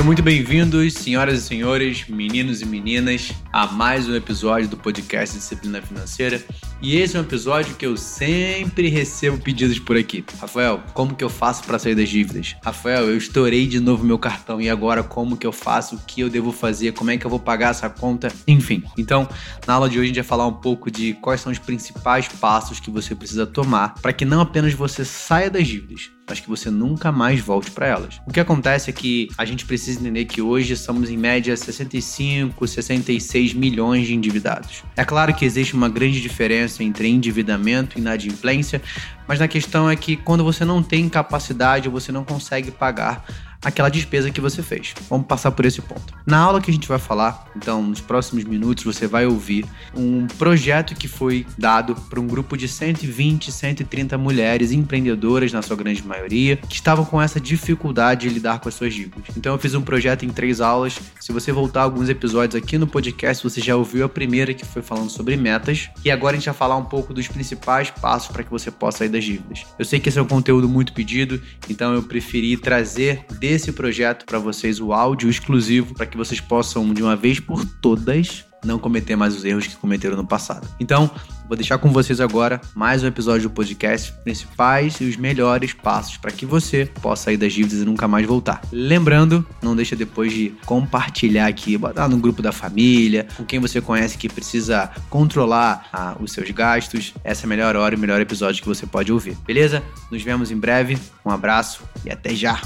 Sejam muito bem-vindos, senhoras e senhores, meninos e meninas, a mais um episódio do podcast Disciplina Financeira. E esse é um episódio que eu sempre recebo pedidos por aqui. Rafael, como que eu faço para sair das dívidas? Rafael, eu estourei de novo meu cartão e agora como que eu faço? O que eu devo fazer? Como é que eu vou pagar essa conta? Enfim. Então, na aula de hoje a gente vai falar um pouco de quais são os principais passos que você precisa tomar para que não apenas você saia das dívidas, mas que você nunca mais volte para elas. O que acontece é que a gente precisa entender que hoje somos em média 65, 66 milhões de endividados. É claro que existe uma grande diferença entre endividamento e inadimplência, mas a questão é que quando você não tem capacidade, você não consegue pagar aquela despesa que você fez. Vamos passar por esse ponto. Na aula que a gente vai falar, então, nos próximos minutos, você vai ouvir um projeto que foi dado para um grupo de 120, 130 mulheres empreendedoras, na sua grande maioria, que estavam com essa dificuldade de lidar com as suas dívidas. Então, eu fiz um projeto em três aulas. Se você voltar alguns episódios aqui no podcast, você já ouviu a primeira que foi falando sobre metas. E agora a gente vai falar um pouco dos principais passos para que você possa sair das dívidas. Eu sei que esse é um conteúdo muito pedido, então eu preferi trazer desse projeto para vocês o áudio exclusivo para que vocês possam de uma vez por todas não cometer mais os erros que cometeram no passado. Então, vou deixar com vocês agora mais um episódio do podcast, principais e os melhores passos para que você possa sair das dívidas e nunca mais voltar. Lembrando, não deixa depois de compartilhar aqui, botar no grupo da família, com quem você conhece que precisa controlar ah, os seus gastos. Essa é a melhor hora e o melhor episódio que você pode ouvir. Beleza? Nos vemos em breve. Um abraço e até já.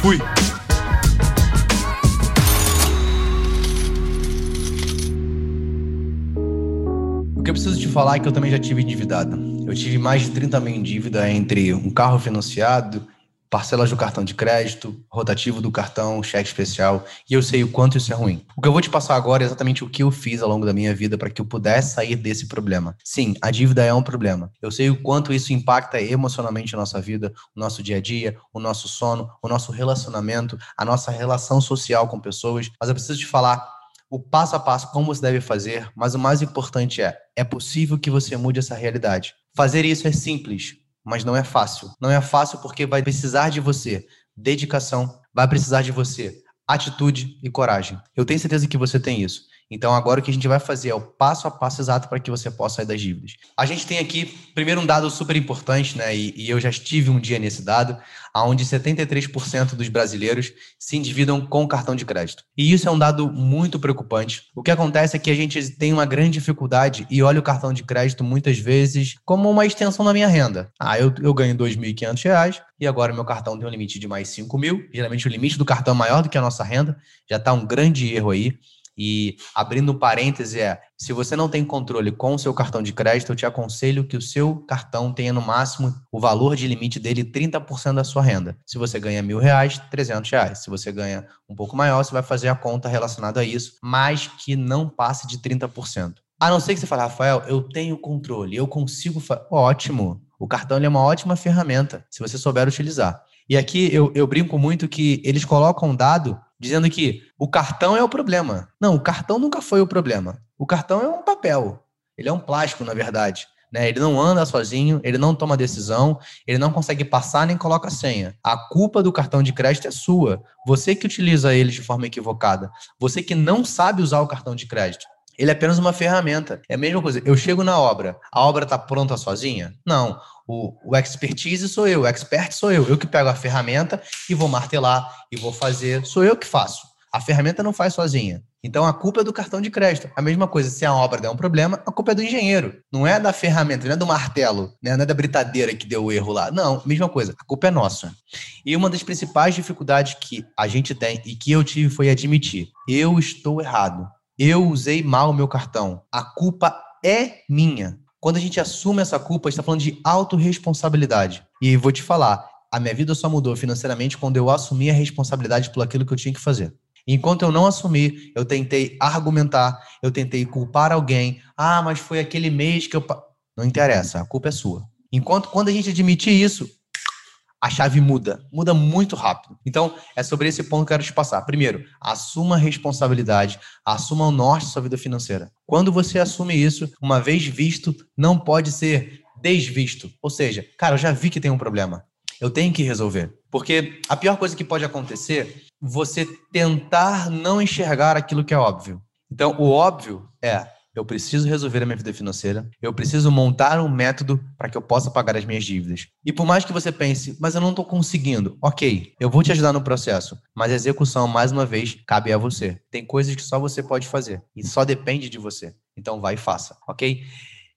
Fui! Que eu preciso te falar é que eu também já tive endividado. Eu tive mais de 30 mil em dívida entre um carro financiado, parcelas do cartão de crédito, rotativo do cartão, cheque especial, e eu sei o quanto isso é ruim. O que eu vou te passar agora é exatamente o que eu fiz ao longo da minha vida para que eu pudesse sair desse problema. Sim, a dívida é um problema. Eu sei o quanto isso impacta emocionalmente a nossa vida, o nosso dia a dia, o nosso sono, o nosso relacionamento, a nossa relação social com pessoas, mas eu preciso te falar o passo a passo como você deve fazer, mas o mais importante é, é possível que você mude essa realidade. Fazer isso é simples, mas não é fácil. Não é fácil porque vai precisar de você dedicação, vai precisar de você atitude e coragem. Eu tenho certeza que você tem isso. Então, agora o que a gente vai fazer é o passo a passo exato para que você possa sair das dívidas. A gente tem aqui, primeiro, um dado super importante, né? E, e eu já estive um dia nesse dado, onde 73% dos brasileiros se endividam com cartão de crédito. E isso é um dado muito preocupante. O que acontece é que a gente tem uma grande dificuldade e olha o cartão de crédito muitas vezes como uma extensão da minha renda. Ah, eu, eu ganho R$ 2.500 e agora meu cartão tem um limite de mais 5 mil. Geralmente o limite do cartão é maior do que a nossa renda. Já está um grande erro aí. E abrindo um parêntese é, se você não tem controle com o seu cartão de crédito, eu te aconselho que o seu cartão tenha no máximo o valor de limite dele 30% da sua renda. Se você ganha mil reais, 300 reais. Se você ganha um pouco maior, você vai fazer a conta relacionada a isso, mas que não passe de 30%. A não ser que você fale, Rafael, eu tenho controle, eu consigo. Ótimo. O cartão é uma ótima ferramenta, se você souber utilizar. E aqui eu, eu brinco muito que eles colocam um dado dizendo que o cartão é o problema. Não, o cartão nunca foi o problema. O cartão é um papel. Ele é um plástico, na verdade. Né? Ele não anda sozinho, ele não toma decisão, ele não consegue passar nem coloca senha. A culpa do cartão de crédito é sua. Você que utiliza ele de forma equivocada. Você que não sabe usar o cartão de crédito. Ele é apenas uma ferramenta. É a mesma coisa. Eu chego na obra, a obra está pronta sozinha? Não. O, o expertise sou eu, o expert sou eu. Eu que pego a ferramenta e vou martelar e vou fazer. Sou eu que faço. A ferramenta não faz sozinha. Então a culpa é do cartão de crédito. A mesma coisa, se a obra der um problema, a culpa é do engenheiro. Não é da ferramenta, não é do martelo, né? não é da britadeira que deu o erro lá. Não, mesma coisa, a culpa é nossa. E uma das principais dificuldades que a gente tem e que eu tive foi admitir: eu estou errado. Eu usei mal o meu cartão. A culpa é minha. Quando a gente assume essa culpa, está falando de autorresponsabilidade. E vou te falar, a minha vida só mudou financeiramente quando eu assumi a responsabilidade por aquilo que eu tinha que fazer. Enquanto eu não assumi, eu tentei argumentar, eu tentei culpar alguém. Ah, mas foi aquele mês que eu. Não interessa, a culpa é sua. Enquanto quando a gente admitir isso, a chave muda, muda muito rápido. Então, é sobre esse ponto que eu quero te passar. Primeiro, assuma a responsabilidade, assuma o norte da sua vida financeira. Quando você assume isso, uma vez visto, não pode ser desvisto. Ou seja, cara, eu já vi que tem um problema. Eu tenho que resolver. Porque a pior coisa que pode acontecer, você tentar não enxergar aquilo que é óbvio. Então, o óbvio é eu preciso resolver a minha vida financeira, eu preciso montar um método para que eu possa pagar as minhas dívidas. E por mais que você pense, mas eu não estou conseguindo, ok, eu vou te ajudar no processo, mas a execução, mais uma vez, cabe a você. Tem coisas que só você pode fazer e só depende de você. Então vai e faça, ok?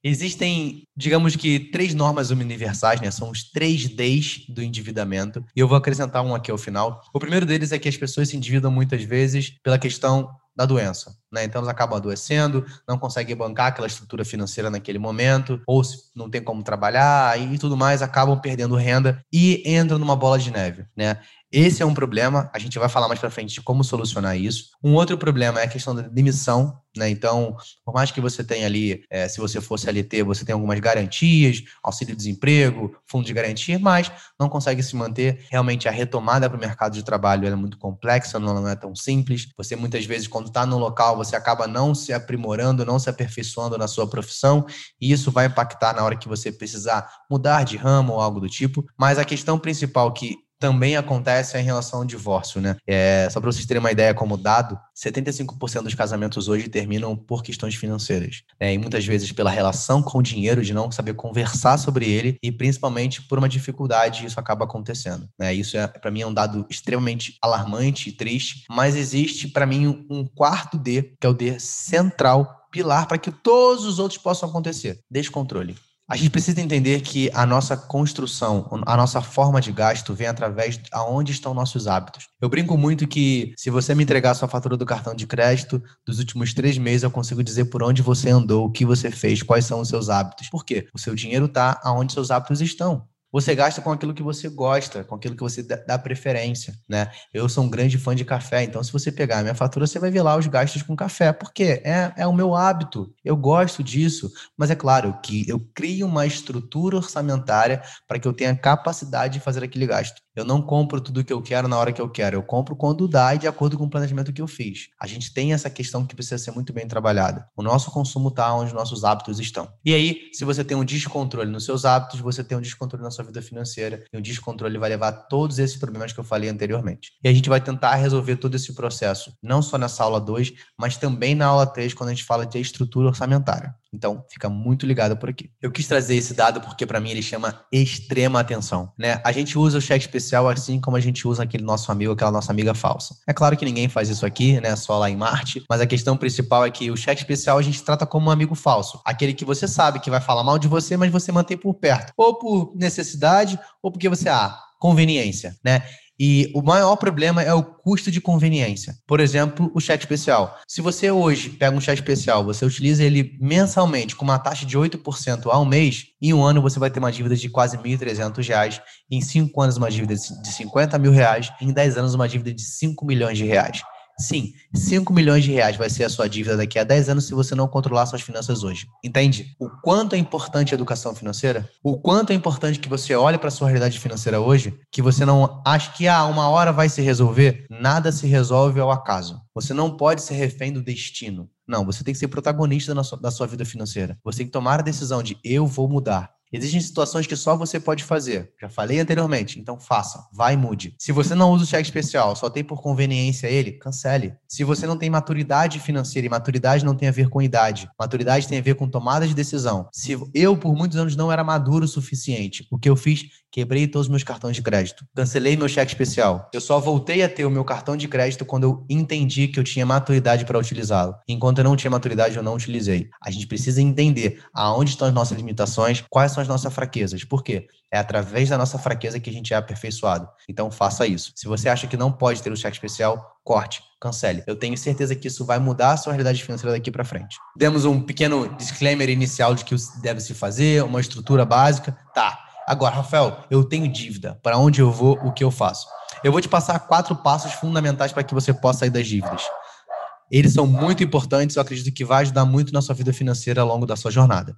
Existem, digamos que, três normas universais, né? São os três Ds do endividamento. E eu vou acrescentar um aqui ao final. O primeiro deles é que as pessoas se endividam muitas vezes pela questão da doença. Né? Então elas acabam adoecendo, não conseguem bancar aquela estrutura financeira naquele momento, ou não tem como trabalhar e tudo mais, acabam perdendo renda e entram numa bola de neve. Né? Esse é um problema, a gente vai falar mais para frente de como solucionar isso. Um outro problema é a questão da demissão, né? Então, por mais que você tenha ali, é, se você fosse LT, você tem algumas garantias, auxílio-desemprego, fundo de garantia, mas não consegue se manter. Realmente, a retomada para o mercado de trabalho é muito complexa, não é tão simples. Você, muitas vezes, quando está no local, você acaba não se aprimorando, não se aperfeiçoando na sua profissão, e isso vai impactar na hora que você precisar mudar de ramo ou algo do tipo. Mas a questão principal que também acontece em relação ao divórcio, né? É, só para vocês terem uma ideia como dado, 75% dos casamentos hoje terminam por questões financeiras. Né? E muitas vezes pela relação com o dinheiro, de não saber conversar sobre ele e principalmente por uma dificuldade, isso acaba acontecendo. Né? Isso, é, para mim, é um dado extremamente alarmante e triste, mas existe, para mim, um quarto D, que é o D central, pilar, para que todos os outros possam acontecer. Descontrole. A gente precisa entender que a nossa construção, a nossa forma de gasto vem através de aonde estão nossos hábitos. Eu brinco muito que se você me entregar a sua fatura do cartão de crédito dos últimos três meses, eu consigo dizer por onde você andou, o que você fez, quais são os seus hábitos. Por quê? O seu dinheiro está aonde seus hábitos estão. Você gasta com aquilo que você gosta, com aquilo que você dá preferência, né? Eu sou um grande fã de café, então se você pegar a minha fatura, você vai ver lá os gastos com café. Por quê? É, é o meu hábito, eu gosto disso. Mas é claro que eu crio uma estrutura orçamentária para que eu tenha capacidade de fazer aquele gasto. Eu não compro tudo que eu quero na hora que eu quero. Eu compro quando dá e de acordo com o planejamento que eu fiz. A gente tem essa questão que precisa ser muito bem trabalhada. O nosso consumo está onde os nossos hábitos estão. E aí, se você tem um descontrole nos seus hábitos, você tem um descontrole na sua vida financeira. E o descontrole vai levar a todos esses problemas que eu falei anteriormente. E a gente vai tentar resolver todo esse processo, não só nessa aula 2, mas também na aula 3, quando a gente fala de estrutura orçamentária. Então, fica muito ligado por aqui. Eu quis trazer esse dado porque, para mim, ele chama extrema atenção. Né? A gente usa o cheque especial assim como a gente usa aquele nosso amigo, aquela nossa amiga falsa. É claro que ninguém faz isso aqui, né? Só lá em Marte. Mas a questão principal é que o cheque especial a gente trata como um amigo falso. Aquele que você sabe que vai falar mal de você, mas você mantém por perto. Ou por necessidade, ou porque você, ah, conveniência, né? E o maior problema é o custo de conveniência. Por exemplo, o chat especial. Se você hoje pega um chat especial, você utiliza ele mensalmente com uma taxa de 8% ao mês, em um ano você vai ter uma dívida de quase R$ 1.300, em cinco anos uma dívida de 50 mil reais, em 10 anos uma dívida de 5 milhões de reais. Sim, 5 milhões de reais vai ser a sua dívida daqui a 10 anos se você não controlar suas finanças hoje. Entende? O quanto é importante a educação financeira? O quanto é importante que você olhe para a sua realidade financeira hoje, que você não ache que ah, uma hora vai se resolver. Nada se resolve ao acaso. Você não pode ser refém do destino. Não, você tem que ser protagonista sua, da sua vida financeira. Você tem que tomar a decisão de eu vou mudar. Existem situações que só você pode fazer. Já falei anteriormente, então faça, vai e mude. Se você não usa o cheque especial, só tem por conveniência ele, cancele. Se você não tem maturidade financeira e maturidade não tem a ver com idade, maturidade tem a ver com tomada de decisão. Se eu por muitos anos não era maduro o suficiente, o que eu fiz? Quebrei todos os meus cartões de crédito. Cancelei meu cheque especial. Eu só voltei a ter o meu cartão de crédito quando eu entendi que eu tinha maturidade para utilizá-lo. Enquanto eu não tinha maturidade, eu não utilizei. A gente precisa entender aonde estão as nossas limitações, quais são as nossas fraquezas. Por quê? É através da nossa fraqueza que a gente é aperfeiçoado. Então faça isso. Se você acha que não pode ter o cheque especial, corte, cancele. Eu tenho certeza que isso vai mudar a sua realidade financeira daqui para frente. Demos um pequeno disclaimer inicial de que deve se fazer, uma estrutura básica. Tá, Agora, Rafael, eu tenho dívida. Para onde eu vou? O que eu faço? Eu vou te passar quatro passos fundamentais para que você possa sair das dívidas. Eles são muito importantes, eu acredito que vai ajudar muito na sua vida financeira ao longo da sua jornada.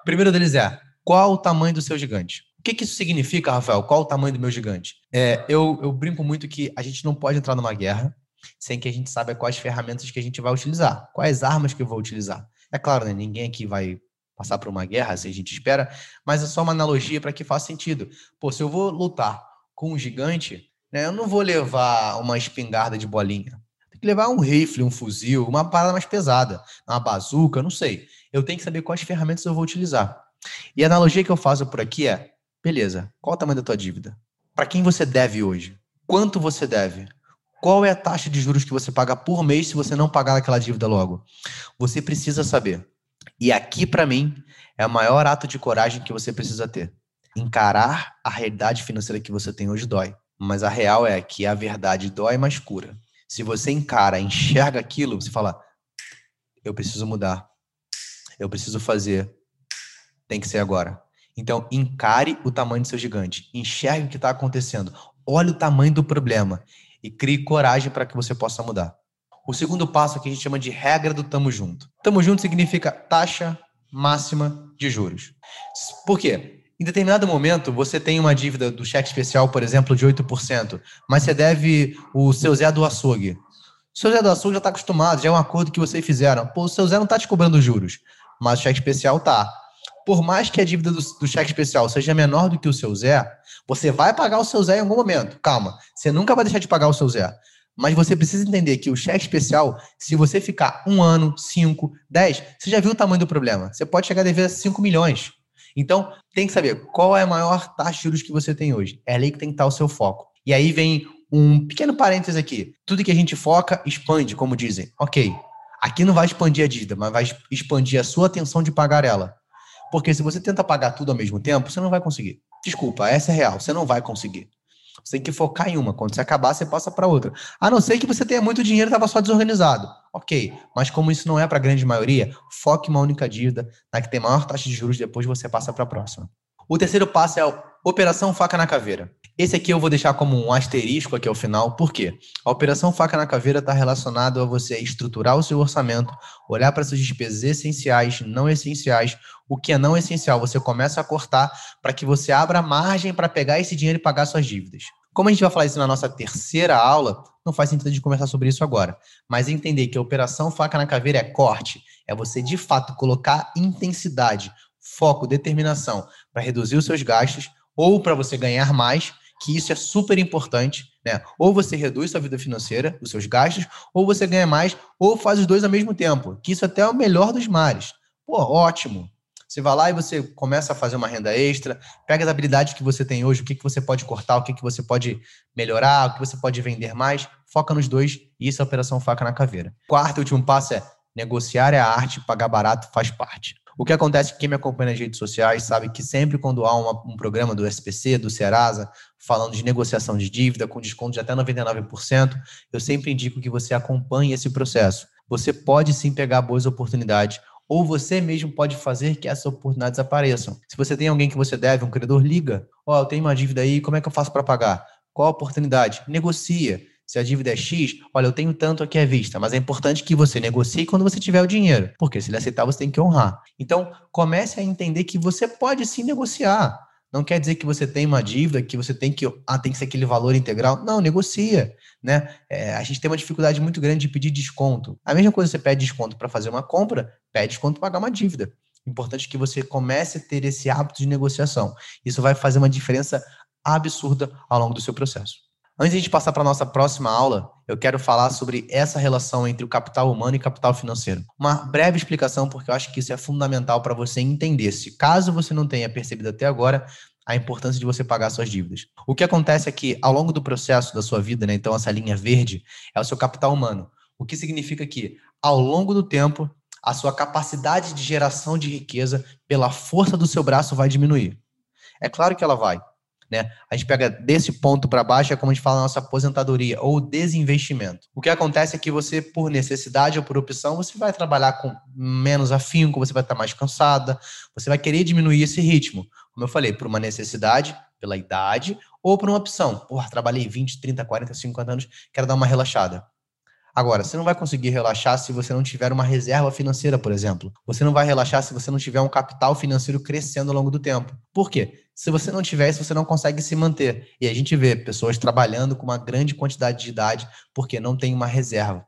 O primeiro deles é: qual o tamanho do seu gigante? O que, que isso significa, Rafael? Qual o tamanho do meu gigante? É, eu, eu brinco muito que a gente não pode entrar numa guerra sem que a gente saiba quais ferramentas que a gente vai utilizar, quais armas que eu vou utilizar. É claro, né, ninguém aqui vai passar por uma guerra, assim a gente espera, mas é só uma analogia para que faça sentido. Pô, se eu vou lutar com um gigante, Né? Eu não vou levar uma espingarda de bolinha. Tem que levar um rifle, um fuzil, uma parada mais pesada, uma bazuca, não sei. Eu tenho que saber quais ferramentas eu vou utilizar. E a analogia que eu faço por aqui é: beleza, qual o tamanho da tua dívida? Para quem você deve hoje? Quanto você deve? Qual é a taxa de juros que você paga por mês se você não pagar aquela dívida logo? Você precisa saber. E aqui, para mim, é o maior ato de coragem que você precisa ter. Encarar a realidade financeira que você tem hoje dói. Mas a real é que a verdade dói, mas cura. Se você encara, enxerga aquilo, você fala: eu preciso mudar. Eu preciso fazer. Tem que ser agora. Então, encare o tamanho do seu gigante. Enxergue o que está acontecendo. Olhe o tamanho do problema e crie coragem para que você possa mudar. O segundo passo aqui a gente chama de regra do tamo junto. Tamo junto significa taxa máxima de juros. Por quê? Em determinado momento, você tem uma dívida do cheque especial, por exemplo, de 8%, mas você deve o seu Zé do açougue. O seu Zé do açougue já está acostumado, já é um acordo que vocês fizeram. Pô, o seu Zé não está te cobrando juros, mas o cheque especial tá. Por mais que a dívida do, do cheque especial seja menor do que o seu Zé, você vai pagar o seu Zé em algum momento. Calma, você nunca vai deixar de pagar o seu Zé. Mas você precisa entender que o cheque especial, se você ficar um ano, cinco, dez, você já viu o tamanho do problema. Você pode chegar a dever 5 milhões. Então, tem que saber qual é a maior taxa de juros que você tem hoje. É ali que tem que estar o seu foco. E aí vem um pequeno parênteses aqui. Tudo que a gente foca, expande, como dizem. Ok, aqui não vai expandir a dívida, mas vai expandir a sua atenção de pagar ela. Porque se você tenta pagar tudo ao mesmo tempo, você não vai conseguir. Desculpa, essa é real, você não vai conseguir. Você tem que focar em uma. Quando você acabar, você passa para outra. A não ser que você tenha muito dinheiro e estava só desorganizado. Ok, mas como isso não é para a grande maioria, foque uma única dívida, na que tem maior taxa de juros, depois você passa para a próxima. O terceiro passo é operação faca na caveira. Esse aqui eu vou deixar como um asterisco aqui ao final, por quê? A operação faca na caveira está relacionada a você estruturar o seu orçamento, olhar para suas despesas essenciais, não essenciais, o que é não essencial, você começa a cortar para que você abra margem para pegar esse dinheiro e pagar suas dívidas. Como a gente vai falar isso na nossa terceira aula, não faz sentido de conversar sobre isso agora. Mas entender que a operação faca na caveira é corte, é você de fato colocar intensidade, foco, determinação para reduzir os seus gastos ou para você ganhar mais que isso é super importante, né? Ou você reduz sua vida financeira, os seus gastos, ou você ganha mais, ou faz os dois ao mesmo tempo, que isso até é o melhor dos mares. Pô, ótimo. Você vai lá e você começa a fazer uma renda extra, pega as habilidades que você tem hoje, o que, que você pode cortar, o que, que você pode melhorar, o que você pode vender mais, foca nos dois, e isso é a operação faca na caveira. Quarto e último passo é negociar é a arte, pagar barato faz parte. O que acontece é que quem me acompanha nas redes sociais sabe que sempre quando há uma, um programa do SPC, do Serasa, falando de negociação de dívida com desconto de até 99%, eu sempre indico que você acompanhe esse processo. Você pode sim pegar boas oportunidades ou você mesmo pode fazer que essas oportunidades apareçam. Se você tem alguém que você deve, um credor, liga. Ó, oh, eu tenho uma dívida aí, como é que eu faço para pagar? Qual a oportunidade? Negocia. Se a dívida é X, olha, eu tenho tanto aqui à vista, mas é importante que você negocie quando você tiver o dinheiro, porque se ele aceitar, você tem que honrar. Então, comece a entender que você pode sim negociar. Não quer dizer que você tem uma dívida, que você tem que, ah, tem que ser aquele valor integral. Não, negocia, né? É, a gente tem uma dificuldade muito grande de pedir desconto. A mesma coisa você pede desconto para fazer uma compra, pede desconto para pagar uma dívida. Importante que você comece a ter esse hábito de negociação. Isso vai fazer uma diferença absurda ao longo do seu processo. Antes de passar para a nossa próxima aula, eu quero falar sobre essa relação entre o capital humano e capital financeiro. Uma breve explicação, porque eu acho que isso é fundamental para você entender, se caso você não tenha percebido até agora, a importância de você pagar suas dívidas. O que acontece é que, ao longo do processo da sua vida, né, então essa linha verde é o seu capital humano. O que significa que, ao longo do tempo, a sua capacidade de geração de riqueza pela força do seu braço vai diminuir. É claro que ela vai. Né? A gente pega desse ponto para baixo, é como a gente fala nossa aposentadoria ou desinvestimento. O que acontece é que você, por necessidade ou por opção, você vai trabalhar com menos afinco, você vai estar mais cansada, você vai querer diminuir esse ritmo. Como eu falei, por uma necessidade, pela idade, ou por uma opção. Porra, trabalhei 20, 30, 40, 50 anos, quero dar uma relaxada. Agora, você não vai conseguir relaxar se você não tiver uma reserva financeira, por exemplo. Você não vai relaxar se você não tiver um capital financeiro crescendo ao longo do tempo. Por quê? Se você não tiver isso, você não consegue se manter. E a gente vê pessoas trabalhando com uma grande quantidade de idade porque não tem uma reserva.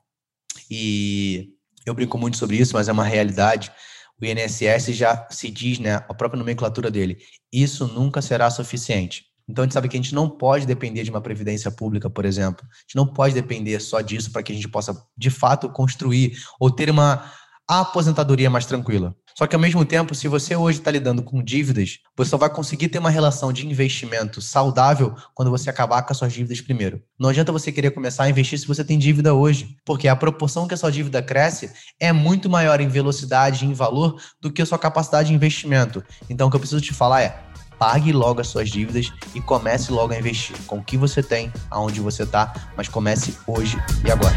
E eu brinco muito sobre isso, mas é uma realidade. O INSS já se diz, né, a própria nomenclatura dele, isso nunca será suficiente. Então a gente sabe que a gente não pode depender de uma previdência pública, por exemplo. A gente não pode depender só disso para que a gente possa, de fato, construir ou ter uma aposentadoria mais tranquila. Só que ao mesmo tempo, se você hoje está lidando com dívidas, você só vai conseguir ter uma relação de investimento saudável quando você acabar com as suas dívidas primeiro. Não adianta você querer começar a investir se você tem dívida hoje, porque a proporção que a sua dívida cresce é muito maior em velocidade e em valor do que a sua capacidade de investimento. Então o que eu preciso te falar é pague logo as suas dívidas e comece logo a investir com o que você tem, aonde você está, mas comece hoje e agora.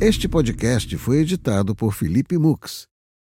Este podcast foi editado por Felipe Mux.